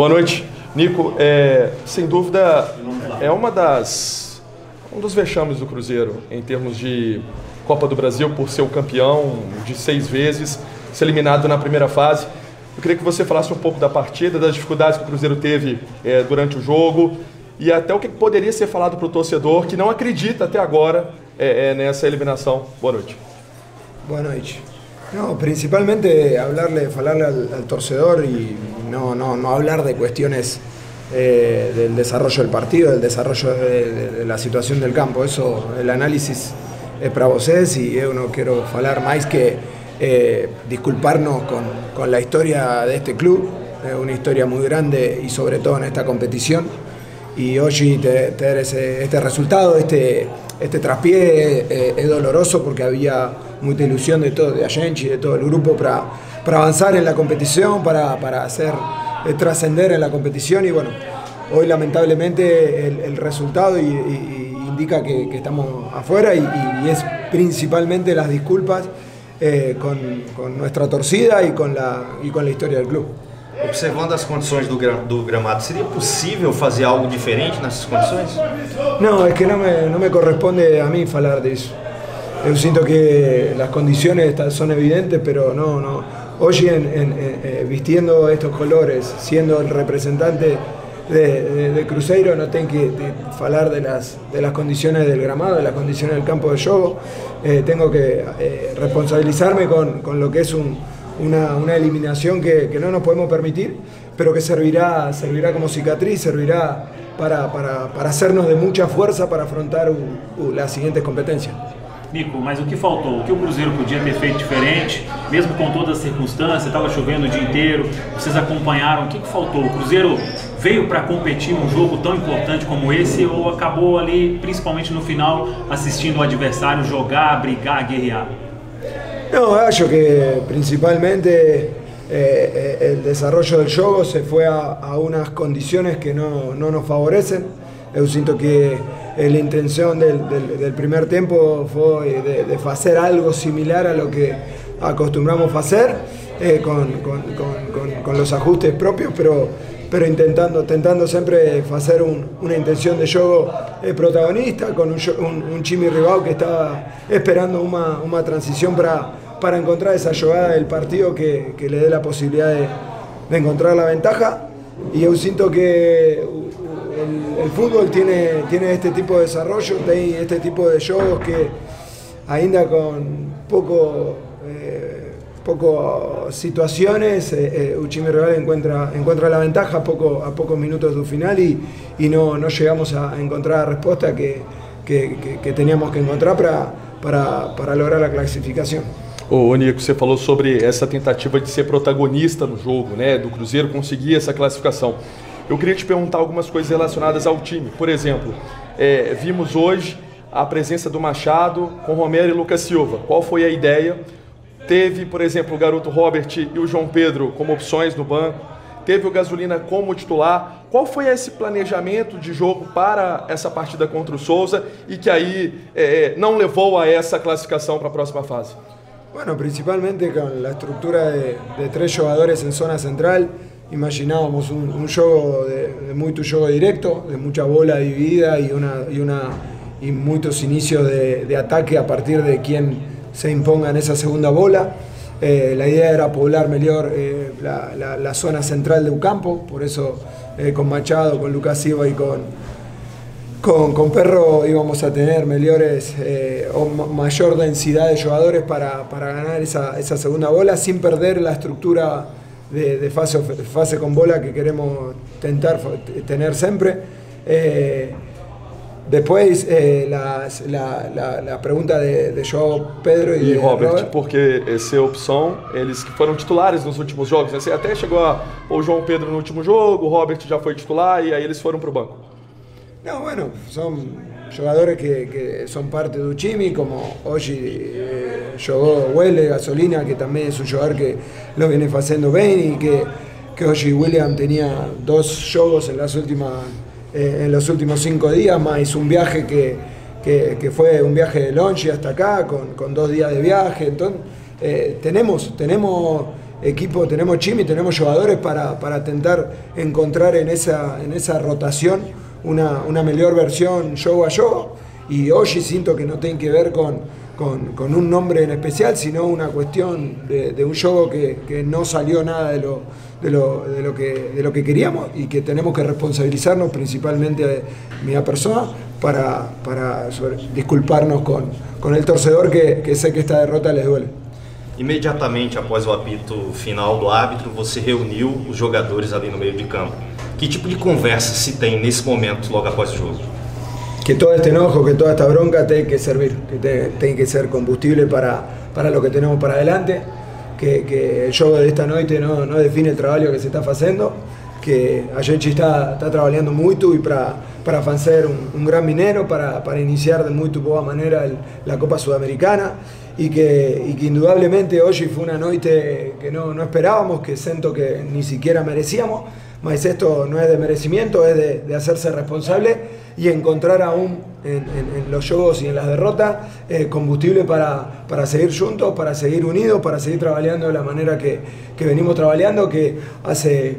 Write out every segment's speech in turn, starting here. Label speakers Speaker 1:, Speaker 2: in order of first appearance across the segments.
Speaker 1: Boa noite. Nico, é, sem dúvida, é uma das um dos vexames do Cruzeiro em termos de Copa do Brasil por ser o campeão de seis vezes, ser eliminado na primeira fase. Eu queria que você falasse um pouco da partida, das dificuldades que o Cruzeiro teve é, durante o jogo e até o que poderia ser falado para o torcedor que não acredita até agora é, é, nessa eliminação. Boa noite.
Speaker 2: Boa noite. No, principalmente hablarle, hablarle al, torcedor y no, no, no, hablar de cuestiones eh, del desarrollo del partido, del desarrollo de, de, la situación del campo. Eso, el análisis es para vosotros y yo no quiero hablar más que eh, disculparnos con, con, la historia de este club, es una historia muy grande y sobre todo en esta competición. Y hoy tener este resultado, este, este traspié eh, es doloroso porque había mucha ilusión de todo, de Ayenchi, de todo el grupo para, para avanzar en la competición, para, para hacer eh, trascender en la competición y bueno, hoy lamentablemente el, el resultado y, y, indica que, que, estamos afuera y, y, es principalmente las disculpas eh, con, con, nuestra torcida y con, la, y con la historia del club.
Speaker 3: Observando as condições do, do gramado, seria possível fazer algo diferente nessas condições?
Speaker 2: Não, é que não me, não me corresponde a mim falar disso. Yo siento que las condiciones son evidentes, pero no, no. Hoy en, en, eh, vistiendo estos colores, siendo el representante de, de, Cruzeiro, no tengo que hablar de las, de las condiciones del gramado, de las condiciones del campo de juego. Eh, tengo que eh, responsabilizarme con, con, lo que es un, una, una, eliminación que, que, no nos podemos permitir, pero que servirá, servirá como cicatriz, servirá para, para, para hacernos de mucha fuerza para afrontar las siguientes competencias.
Speaker 4: Nico, mas o que faltou? O que o Cruzeiro podia ter feito diferente, mesmo com todas as circunstâncias, estava chovendo o dia inteiro, vocês acompanharam, o que, que faltou? O Cruzeiro veio para competir um jogo tão importante como esse ou acabou ali, principalmente no final, assistindo o adversário jogar, brigar, guerrear?
Speaker 2: No, acho que principalmente eh, el desarrollo del juego se fue a, unas condiciones que no, no nos favorecen. Yo siento que la intención del, del, primer tiempo fue de, de, hacer algo similar a lo que acostumbramos a hacer, eh, con, con, con, con, los ajustes propios, pero, pero intentando, intentando siempre hacer un, una intención de juego eh, protagonista, con un, un, un Chimi Ribao que estaba esperando una, una transición para, para encontrar esa jugada del partido que, que le dé la posibilidad de, de encontrar la ventaja. Y yo siento que el, fútbol tiene, tiene este tipo de desarrollo, este tipo de juegos que ainda con poco, eh, poco situaciones, eh, eh, encuentra, encuentra la ventaja a, poco, a pocos minutos del final y, y no, no, llegamos a encontrar la respuesta que, que, que, que teníamos que encontrar para, para, para lograr la clasificación.
Speaker 1: Ô, Nico, você falou sobre essa tentativa de ser protagonista no jogo, né? Do Cruzeiro conseguir essa classificação. Eu queria te perguntar algumas coisas relacionadas ao time. Por exemplo, é, vimos hoje a presença do Machado com Romero e Lucas Silva. Qual foi a ideia? Teve, por exemplo, o garoto Robert e o João Pedro como opções no banco. Teve o Gasolina como titular. Qual foi esse planejamento de jogo para essa partida contra o Souza e que aí é, não levou a essa classificação para a próxima fase?
Speaker 2: Bueno, principalmente con la estructura de, tres jugadores en zona central, imaginábamos un, un juego de, de mucho juego directo, de mucha bola dividida y, una, y, una, y muchos inicios de, ataque a partir de quien se imponga en esa segunda bola. Eh, la idea era poblar mejor eh, la, la, zona central de un campo, por eso eh, con Machado, con Lucas Silva y con, con, con, Perro íbamos a tener mejores eh, o mayor densidad de jugadores para, para ganar esa, esa, segunda bola sin perder la estructura de, de fase, fase, con bola que queremos tentar tener siempre. Eh, después eh, la, la, la, pregunta de, de João Pedro
Speaker 1: e,
Speaker 2: e
Speaker 1: Robert, Robert, porque essa opção, eles que foram titulares nos últimos jogos, até chegou a o João Pedro no último jogo, o Robert já foi titular e aí eles foram para o banco.
Speaker 2: No, bueno, son jugadores que, que son parte de Uchimi, como hoy eh, Huele, Gasolina, que también es un jugador que lo viene haciendo bien y que, que hoy William tenía dos juegos en, las últimas, eh, en los últimos cinco días, más un viaje que, que, que fue un viaje de Lonchi hasta acá, con, con, dos días de viaje. Entonces, eh, tenemos, tenemos equipo, tenemos chimi, tenemos jugadores para, para intentar encontrar en esa, en esa rotación una, una mejor versión juego a juego. Y hoy siento que no tiene que ver con, con, con un nombre en especial, sino una cuestión de, de un juego que, que, no salió nada de lo, de, lo, de, lo que, de lo que queríamos y que tenemos que responsabilizarnos principalmente de mi persona para, para sobre, disculparnos con, con el torcedor que, que sé que esta derrota les duele.
Speaker 3: Imediatamente após o apito final do árbitro, você reuniu os jogadores ali no meio de campo. Que tipo de conversa se tem nesse momento, logo após o jogo?
Speaker 2: Que todo este enojo, que toda esta bronca tiene que servir, que te, tiene que ser combustible para, para lo que tenemos para adelante, que, que el juego de esta noche no, no define el trabajo que se está haciendo, que a está, está trabajando mucho y para, para hacer un, un gran minero, para, para iniciar de muy buena manera el, la Copa Sudamericana y que, y que indudablemente hoy fue una noche que no, no esperábamos, que siento que ni siquiera merecíamos, mas esto no es de merecimiento, es de, de hacerse responsable y encontrar aún en, los juegos y en las derrotas eh, combustible para, para seguir juntos, para seguir unidos, para seguir trabajando de la manera que, que venimos trabajando, que hace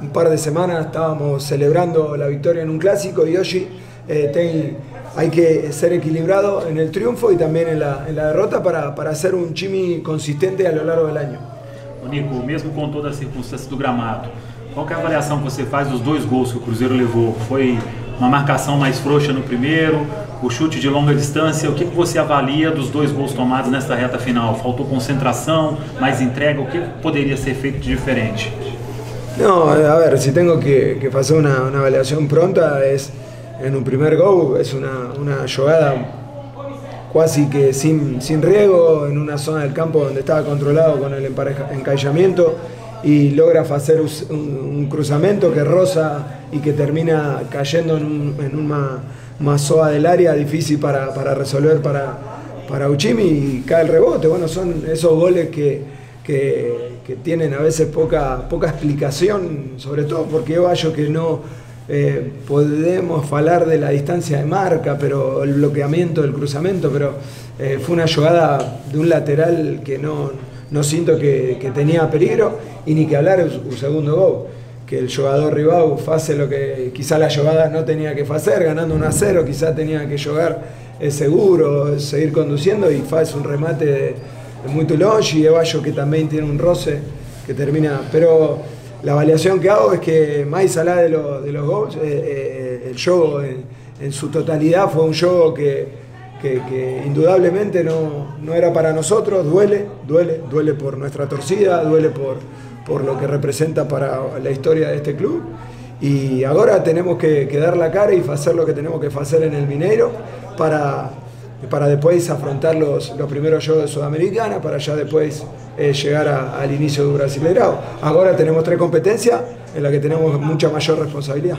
Speaker 2: un par de semanas estábamos celebrando la victoria en un clásico y hoy eh, hay que ser equilibrado en el triunfo y también en la, en la derrota para, para hacer un chimi consistente a lo largo del año.
Speaker 4: Nico, mesmo com todas as circunstâncias do gramado, qual é a avaliação que você faz dos dois gols que o Cruzeiro levou? Foi uma marcação mais frouxa no primeiro, o chute de longa distância. O que, que você avalia dos dois gols tomados nesta reta final? Faltou concentração, mais entrega? O que poderia ser feito de diferente?
Speaker 2: No, a ver, si tengo que, que hacer una, una evaluación pronta es en un primer gol, es una, una jugada casi que sin, sin riego en una zona del campo donde estaba controlado con el encallamiento y logra hacer un, cruzamiento que roza y que termina cayendo en, un, en una mazoa del área difícil para, para resolver para, para Uchimi y cae el rebote. Bueno, son esos goles que, que, tienen a veces poca, poca explicación, sobre todo porque yo que no eh, podemos hablar de la distancia de marca, pero el bloqueamiento, el cruzamiento, pero eh, fue una jugada de un lateral que no, no siento que, tenía peligro y ni que hablar un segundo gol. Que el jugador rival hace lo que quizá la jugada no tenía que hacer, ganando 1 a 0, quizá tenía que jugar eh, seguro, seguir conduciendo y hace un remate muy longe y Evallo que también tiene un roce que termina, pero la avaliación que hago es que más allá de los gols, eh, eh, el juego en, en, su totalidad fue un juego que, que, indudablemente no, no era para nosotros, duele, duele, duele por nuestra torcida, duele por, por lo que representa para la historia de este club. Y ahora tenemos que, dar la cara y hacer lo que tenemos que hacer en el Mineiro para, para después afrontar los, los primeros juegos de Sudamericana, para ya después eh, llegar a, al inicio de Brasileirao. Ahora tenemos tres competencias en las que tenemos mucha mayor responsabilidad.